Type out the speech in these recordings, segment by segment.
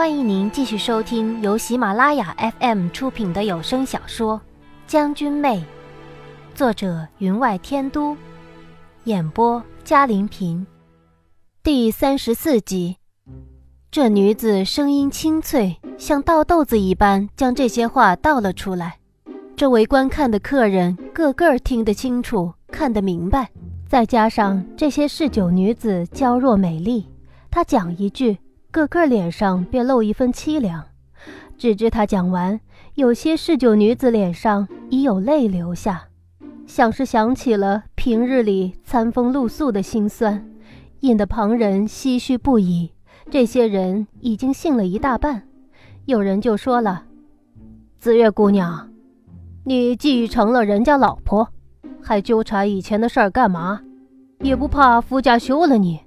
欢迎您继续收听由喜马拉雅 FM 出品的有声小说《将军妹》，作者云外天都，演播嘉玲平，第三十四集。这女子声音清脆，像倒豆子一般，将这些话倒了出来。周围观看的客人个个听得清楚，看得明白。再加上这些嗜酒女子娇弱美丽，她讲一句。个个脸上便露一分凄凉，只知他讲完，有些嗜酒女子脸上已有泪流下，像是想起了平日里餐风露宿的辛酸，引得旁人唏嘘不已。这些人已经信了一大半，有人就说了：“紫月姑娘，你既成了人家老婆，还纠缠以前的事儿干嘛？也不怕夫家休了你？”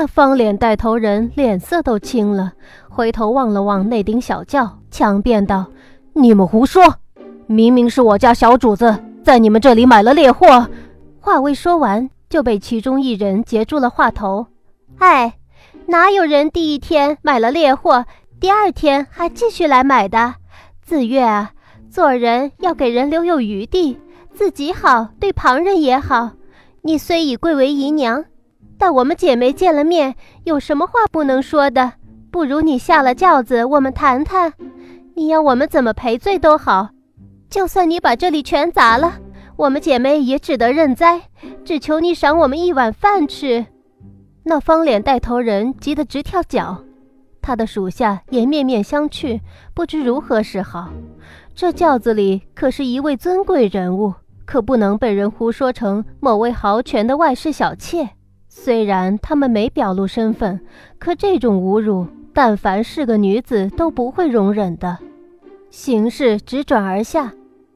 那方脸带头人脸色都青了，回头望了望那顶小轿，强辩道：“你们胡说！明明是我家小主子在你们这里买了猎货。”话未说完，就被其中一人截住了话头：“哎，哪有人第一天买了猎货，第二天还继续来买的？子月啊，做人要给人留有余地，自己好，对旁人也好。你虽已贵为姨娘。”但我们姐妹见了面，有什么话不能说的？不如你下了轿子，我们谈谈。你要我们怎么赔罪都好，就算你把这里全砸了，我们姐妹也只得认栽。只求你赏我们一碗饭吃。那方脸带头人急得直跳脚，他的属下也面面相觑，不知如何是好。这轿子里可是一位尊贵人物，可不能被人胡说成某位豪权的外室小妾。虽然他们没表露身份，可这种侮辱，但凡是个女子都不会容忍的。形势直转而下，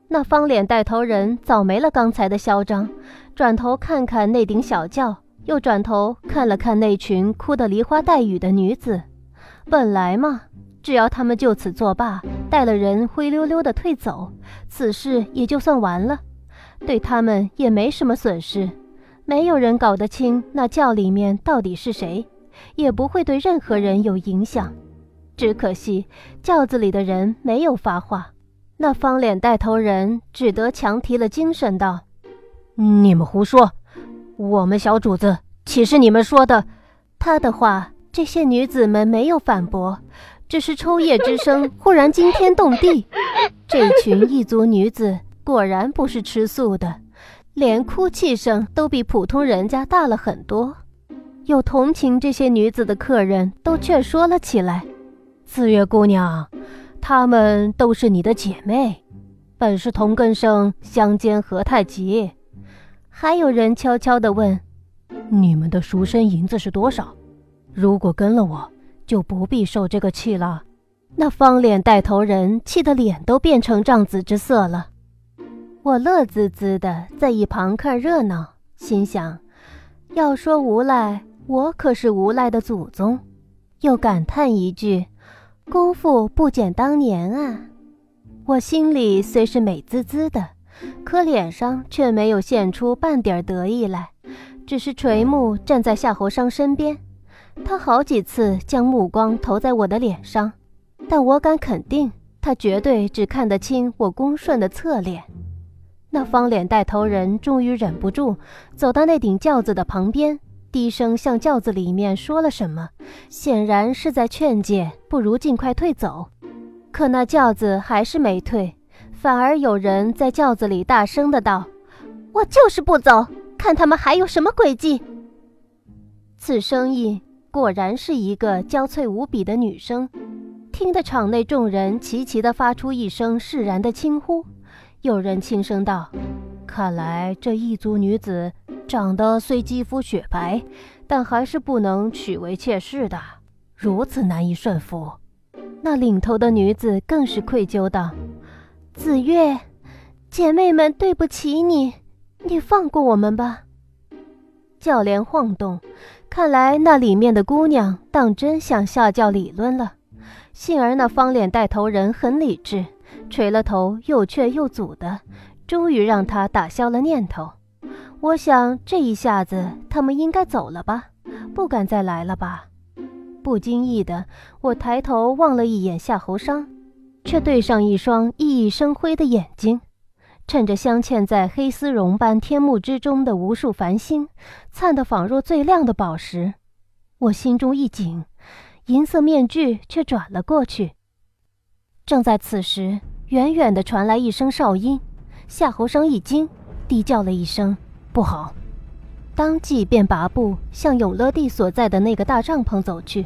那方脸带头人早没了刚才的嚣张，转头看看那顶小轿，又转头看了看那群哭得梨花带雨的女子。本来嘛，只要他们就此作罢，带了人灰溜溜的退走，此事也就算完了，对他们也没什么损失。没有人搞得清那轿里面到底是谁，也不会对任何人有影响。只可惜轿子里的人没有发话，那方脸带头人只得强提了精神道：“你们胡说！我们小主子岂是你们说的？”他的话，这些女子们没有反驳，只是抽噎之声忽然惊天动地。这群异族女子果然不是吃素的。连哭泣声都比普通人家大了很多，有同情这些女子的客人都劝说了起来：“四月姑娘，她们都是你的姐妹，本是同根生，相煎何太急。”还有人悄悄地问：“你们的赎身银子是多少？如果跟了我，就不必受这个气了。”那方脸带头人气得脸都变成獐子之色了。我乐滋滋的在一旁看热闹，心想：要说无赖，我可是无赖的祖宗。又感叹一句：功夫不减当年啊！我心里虽是美滋滋的，可脸上却没有现出半点得意来，只是垂目站在夏侯尚身边。他好几次将目光投在我的脸上，但我敢肯定，他绝对只看得清我恭顺的侧脸。那方脸带头人终于忍不住，走到那顶轿子的旁边，低声向轿子里面说了什么，显然是在劝诫，不如尽快退走。可那轿子还是没退，反而有人在轿子里大声的道：“我就是不走，看他们还有什么诡计。”此声音果然是一个娇脆无比的女声，听得场内众人齐齐的发出一声释然的轻呼。有人轻声道：“看来这异族女子长得虽肌肤雪白，但还是不能娶为妾室的，如此难以顺服。”那领头的女子更是愧疚道：“紫月，姐妹们对不起你，你放过我们吧。”轿帘晃动，看来那里面的姑娘当真想下轿理论了。幸而那方脸带头人很理智。垂了头，又劝又阻的，终于让他打消了念头。我想这一下子他们应该走了吧，不敢再来了吧。不经意的，我抬头望了一眼夏侯商，却对上一双熠熠生辉的眼睛。趁着镶嵌在黑丝绒般天幕之中的无数繁星，灿得仿若最亮的宝石，我心中一紧，银色面具却转了过去。正在此时，远远的传来一声哨音，夏侯生一惊，低叫了一声“不好”，当即便拔步向永乐帝所在的那个大帐篷走去。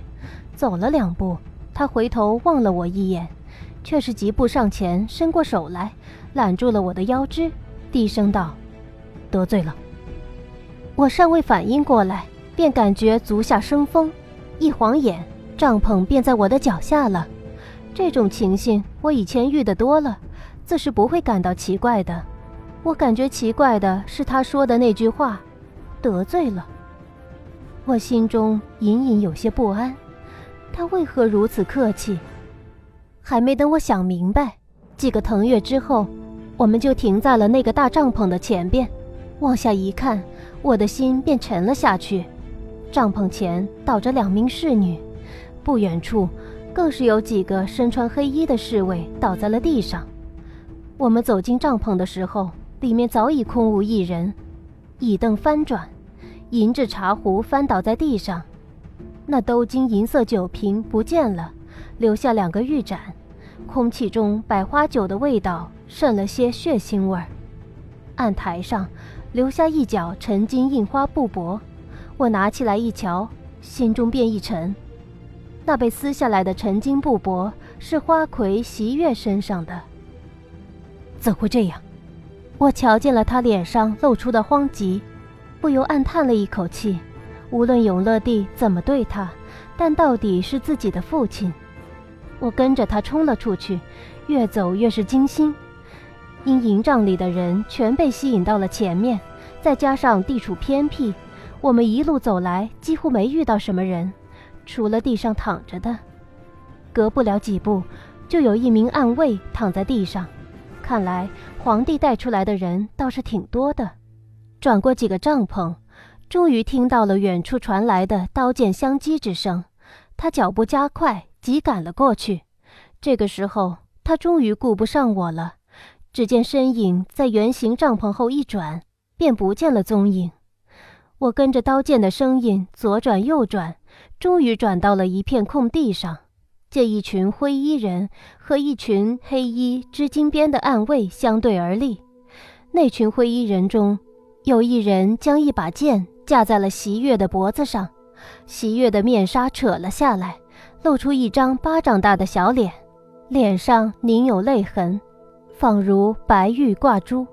走了两步，他回头望了我一眼，却是疾步上前，伸过手来。揽住了我的腰肢，低声道：“得罪了。”我尚未反应过来，便感觉足下生风，一晃眼，帐篷便在我的脚下了。这种情形我以前遇得多了，自是不会感到奇怪的。我感觉奇怪的是他说的那句话：“得罪了。”我心中隐隐有些不安，他为何如此客气？还没等我想明白，几个腾跃之后。我们就停在了那个大帐篷的前边，往下一看，我的心便沉了下去。帐篷前倒着两名侍女，不远处更是有几个身穿黑衣的侍卫倒在了地上。我们走进帐篷的时候，里面早已空无一人，椅凳翻转，银质茶壶翻倒在地上，那兜金银色酒瓶不见了，留下两个玉盏，空气中百花酒的味道。渗了些血腥味儿，案台上留下一角陈金印花布帛，我拿起来一瞧，心中便一沉。那被撕下来的陈金布帛是花魁席月身上的，怎会这样？我瞧见了他脸上露出的慌急，不由暗叹了一口气。无论永乐帝怎么对他，但到底是自己的父亲。我跟着他冲了出去，越走越是惊心。因营帐里的人全被吸引到了前面，再加上地处偏僻，我们一路走来几乎没遇到什么人，除了地上躺着的。隔不了几步，就有一名暗卫躺在地上。看来皇帝带出来的人倒是挺多的。转过几个帐篷，终于听到了远处传来的刀剑相击之声。他脚步加快，急赶了过去。这个时候，他终于顾不上我了。只见身影在圆形帐篷后一转，便不见了踪影。我跟着刀剑的声音左转右转，终于转到了一片空地上，见一群灰衣人和一群黑衣织金边的暗卫相对而立。那群灰衣人中，有一人将一把剑架在了席月的脖子上，席月的面纱扯了下来，露出一张巴掌大的小脸，脸上凝有泪痕。仿如白玉挂珠，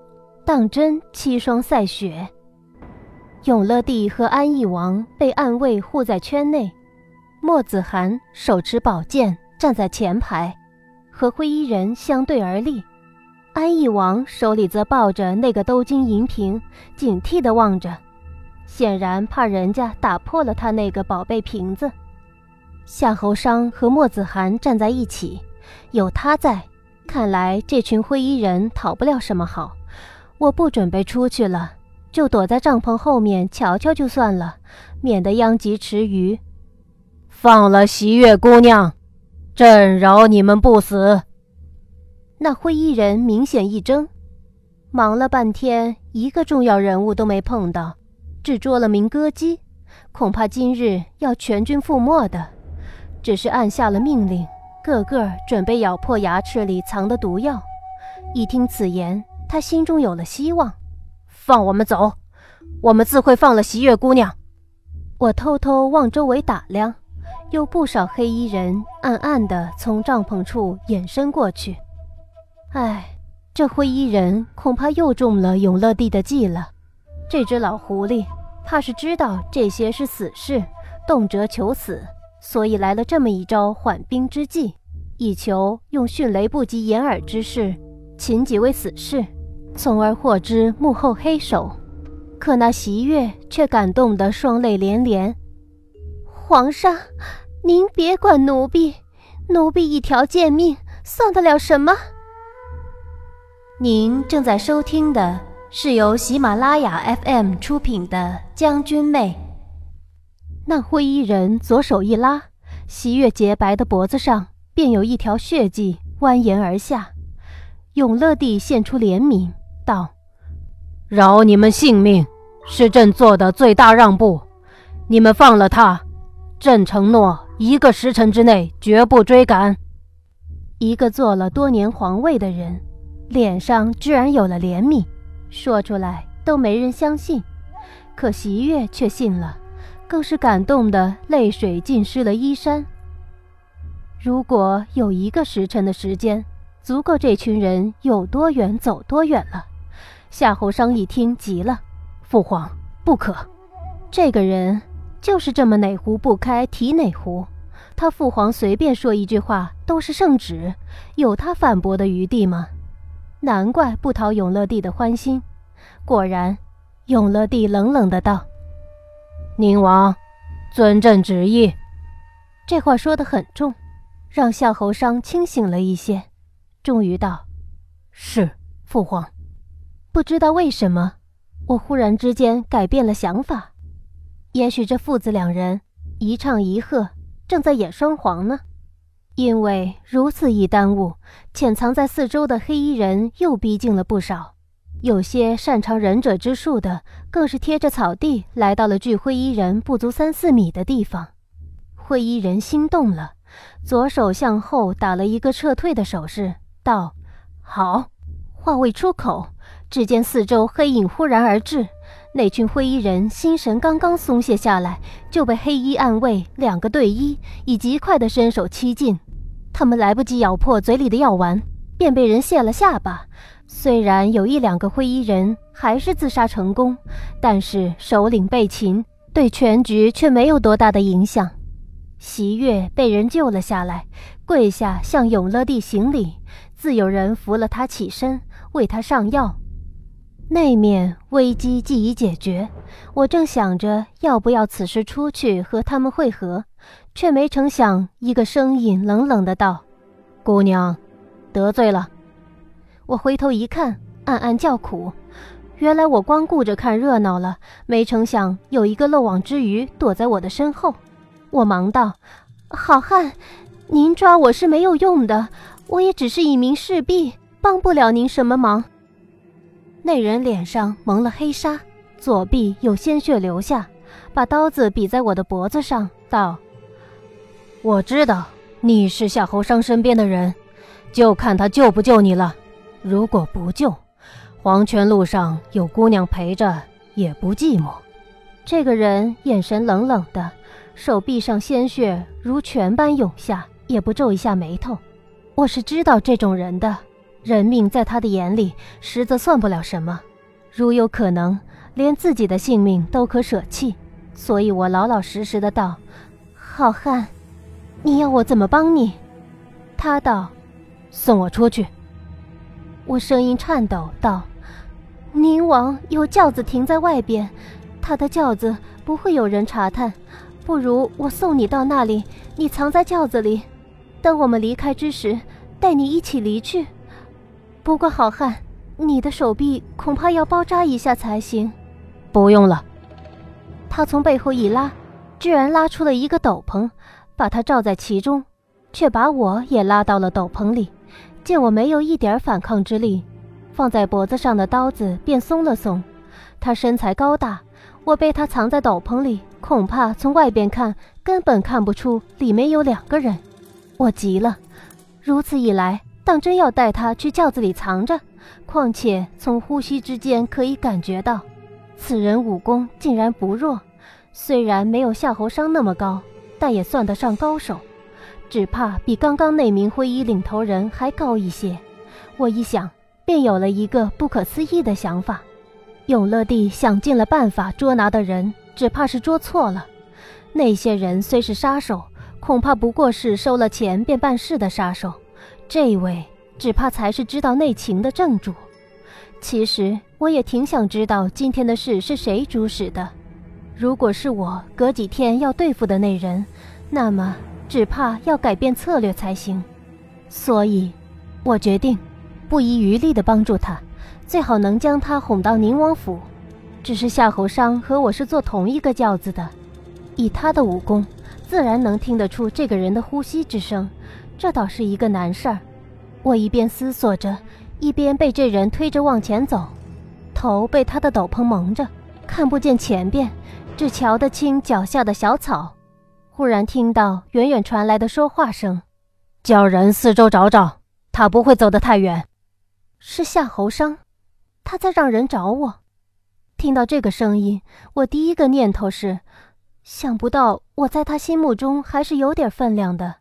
当真凄霜赛雪。永乐帝和安义王被暗卫护在圈内，墨子涵手持宝剑站在前排，和灰衣人相对而立。安义王手里则抱着那个兜金银瓶，警惕地望着，显然怕人家打破了他那个宝贝瓶子。夏侯商和墨子涵站在一起，有他在。看来这群灰衣人讨不了什么好，我不准备出去了，就躲在帐篷后面瞧瞧就算了，免得殃及池鱼。放了喜月姑娘，朕饶你们不死。那灰衣人明显一怔，忙了半天，一个重要人物都没碰到，只捉了名歌姬，恐怕今日要全军覆没的，只是按下了命令。个个准备咬破牙齿里藏的毒药。一听此言，他心中有了希望。放我们走，我们自会放了喜月姑娘。我偷偷往周围打量，有不少黑衣人暗暗地从帐篷处隐身过去。唉，这灰衣人恐怕又中了永乐帝的计了。这只老狐狸怕是知道这些是死事，动辄求死。所以来了这么一招缓兵之计，以求用迅雷不及掩耳之势擒几位死士，从而获知幕后黑手。可那席月却感动得双泪连连。皇上，您别管奴婢，奴婢一条贱命算得了什么？您正在收听的是由喜马拉雅 FM 出品的《将军妹》。那灰衣人左手一拉，席月洁白的脖子上便有一条血迹蜿蜒而下。永乐帝现出怜悯，道：“饶你们性命，是朕做的最大让步。你们放了他，朕承诺一个时辰之内绝不追赶。”一个做了多年皇位的人，脸上居然有了怜悯，说出来都没人相信。可席月却信了，更是感动的泪水浸湿了衣衫。如果有一个时辰的时间，足够这群人有多远走多远了。夏侯商一听急了：“父皇，不可！这个人就是这么哪壶不开提哪壶，他父皇随便说一句话都是圣旨，有他反驳的余地吗？难怪不讨永乐帝的欢心。果然。”永乐帝冷冷的道：“宁王，遵朕旨意。”这话说得很重，让夏侯商清醒了一些，终于道：“是，父皇。”不知道为什么，我忽然之间改变了想法。也许这父子两人一唱一和，正在演双簧呢。因为如此一耽误，潜藏在四周的黑衣人又逼近了不少。有些擅长忍者之术的，更是贴着草地来到了距灰衣人不足三四米的地方。灰衣人心动了，左手向后打了一个撤退的手势，道：“好。”话未出口，只见四周黑影忽然而至，那群灰衣人心神刚刚松懈下来，就被黑衣暗卫两个队医以极快的身手欺近。他们来不及咬破嘴里的药丸，便被人卸了下巴。虽然有一两个灰衣人还是自杀成功，但是首领被擒，对全局却没有多大的影响。席月被人救了下来，跪下向永乐帝行礼，自有人扶了他起身，为他上药。那面危机既已解决，我正想着要不要此时出去和他们会合，却没成想一个声音冷冷的道：“姑娘，得罪了。”我回头一看，暗暗叫苦。原来我光顾着看热闹了，没成想有一个漏网之鱼躲在我的身后。我忙道：“好汉，您抓我是没有用的，我也只是一名士婢，帮不了您什么忙。”那人脸上蒙了黑纱，左臂有鲜血流下，把刀子比在我的脖子上，道：“我知道你是夏侯商身边的人，就看他救不救你了。”如果不救，黄泉路上有姑娘陪着也不寂寞。这个人眼神冷冷的，手臂上鲜血如泉般涌下，也不皱一下眉头。我是知道这种人的，人命在他的眼里实则算不了什么。如有可能，连自己的性命都可舍弃。所以我老老实实的道：“好汉，你要我怎么帮你？”他道：“送我出去。”我声音颤抖道：“宁王有轿子停在外边，他的轿子不会有人查探，不如我送你到那里，你藏在轿子里，等我们离开之时，带你一起离去。不过好汉，你的手臂恐怕要包扎一下才行。”不用了。他从背后一拉，居然拉出了一个斗篷，把他罩在其中，却把我也拉到了斗篷里。见我没有一点反抗之力，放在脖子上的刀子便松了松。他身材高大，我被他藏在斗篷里，恐怕从外边看根本看不出里面有两个人。我急了，如此一来，当真要带他去轿子里藏着。况且从呼吸之间可以感觉到，此人武功竟然不弱，虽然没有夏侯商那么高，但也算得上高手。只怕比刚刚那名灰衣领头人还高一些。我一想，便有了一个不可思议的想法：永乐帝想尽了办法捉拿的人，只怕是捉错了。那些人虽是杀手，恐怕不过是收了钱便办事的杀手。这位只怕才是知道内情的正主。其实我也挺想知道今天的事是谁主使的。如果是我隔几天要对付的那人，那么……只怕要改变策略才行，所以，我决定不遗余力地帮助他，最好能将他哄到宁王府。只是夏侯商和我是坐同一个轿子的，以他的武功，自然能听得出这个人的呼吸之声，这倒是一个难事儿。我一边思索着，一边被这人推着往前走，头被他的斗篷蒙着，看不见前边，只瞧得清脚下的小草。忽然听到远远传来的说话声：“叫人四周找找，他不会走得太远。”是夏侯商，他在让人找我。听到这个声音，我第一个念头是：想不到我在他心目中还是有点分量的，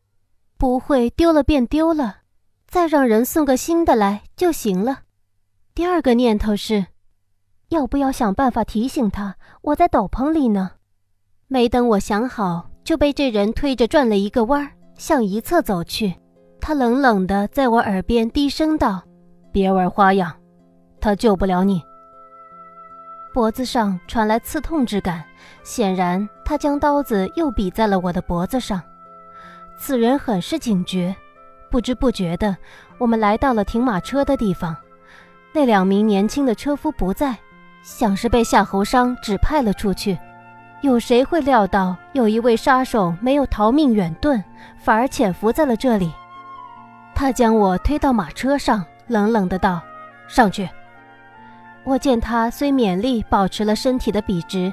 不会丢了便丢了。再让人送个新的来就行了。第二个念头是，要不要想办法提醒他我在斗篷里呢？没等我想好，就被这人推着转了一个弯儿，向一侧走去。他冷冷地在我耳边低声道：“别玩花样，他救不了你。”脖子上传来刺痛之感，显然他将刀子又比在了我的脖子上。此人很是警觉。不知不觉的，我们来到了停马车的地方。那两名年轻的车夫不在，像是被夏侯商指派了出去。有谁会料到，有一位杀手没有逃命远遁，反而潜伏在了这里？他将我推到马车上，冷冷的道：“上去。”我见他虽勉力保持了身体的笔直，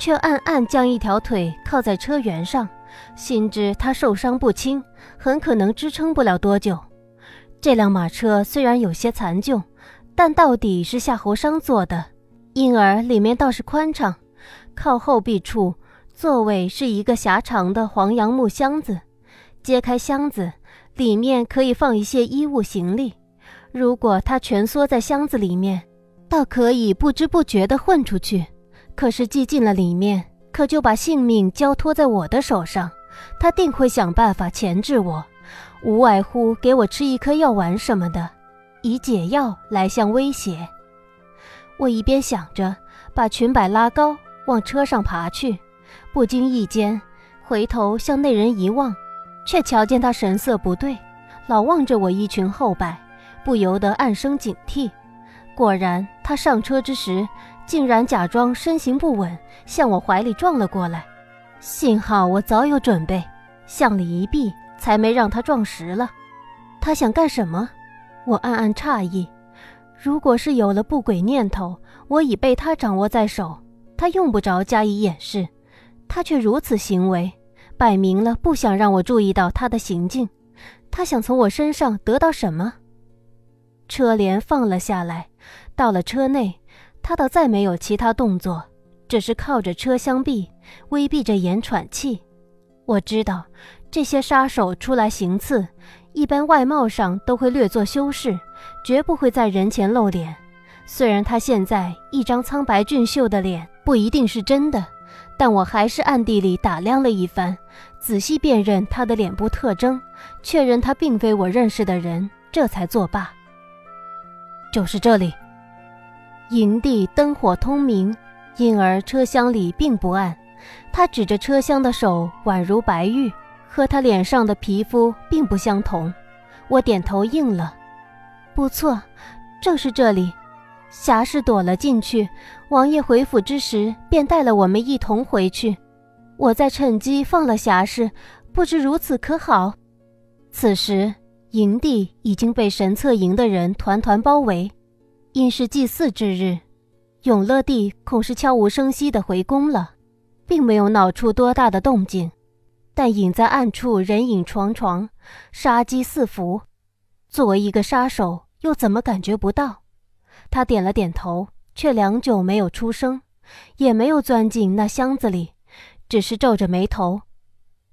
却暗暗将一条腿靠在车辕上。心知他受伤不轻，很可能支撑不了多久。这辆马车虽然有些残旧，但到底是夏侯商做的，因而里面倒是宽敞。靠后壁处，座位是一个狭长的黄杨木箱子。揭开箱子，里面可以放一些衣物行李。如果他蜷缩在箱子里面，倒可以不知不觉地混出去。可是寄进了里面。可就把性命交托在我的手上，他定会想办法钳制我，无外乎给我吃一颗药丸什么的，以解药来相威胁。我一边想着，把裙摆拉高，往车上爬去，不经意间回头向那人一望，却瞧见他神色不对，老望着我衣裙后摆，不由得暗生警惕。果然，他上车之时。竟然假装身形不稳，向我怀里撞了过来。幸好我早有准备，向里一避，才没让他撞实了。他想干什么？我暗暗诧异。如果是有了不轨念头，我已被他掌握在手，他用不着加以掩饰。他却如此行为，摆明了不想让我注意到他的行径。他想从我身上得到什么？车帘放了下来，到了车内。他倒再没有其他动作，只是靠着车厢壁，微闭着眼喘气。我知道，这些杀手出来行刺，一般外貌上都会略作修饰，绝不会在人前露脸。虽然他现在一张苍白俊秀的脸不一定是真的，但我还是暗地里打量了一番，仔细辨认他的脸部特征，确认他并非我认识的人，这才作罢。就是这里。营地灯火通明，因而车厢里并不暗。他指着车厢的手宛如白玉，和他脸上的皮肤并不相同。我点头应了。不错，正是这里。侠士躲了进去，王爷回府之时便带了我们一同回去。我再趁机放了侠士，不知如此可好？此时营地已经被神策营的人团团包围。因是祭祀之日，永乐帝恐是悄无声息地回宫了，并没有闹出多大的动静。但隐在暗处，人影幢幢，杀机四伏。作为一个杀手，又怎么感觉不到？他点了点头，却良久没有出声，也没有钻进那箱子里，只是皱着眉头。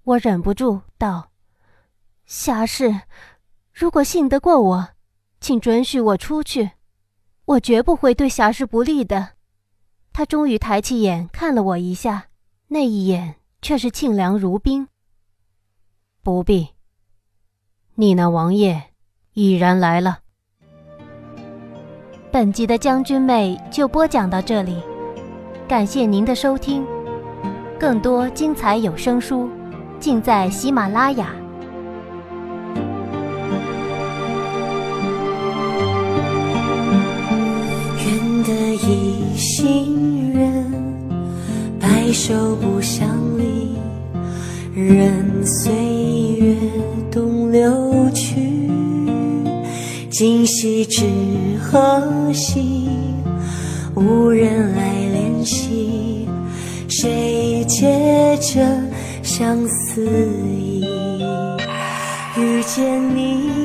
我忍不住道：“侠士，如果信得过我，请准许我出去。”我绝不会对侠士不利的。他终于抬起眼看了我一下，那一眼却是清凉如冰。不必。你那王爷已然来了。本集的将军妹就播讲到这里，感谢您的收听。更多精彩有声书，尽在喜马拉雅。行人，白首不相离。任岁月东流去，今夕知何夕？无人来怜惜，谁解这相思意？遇见你。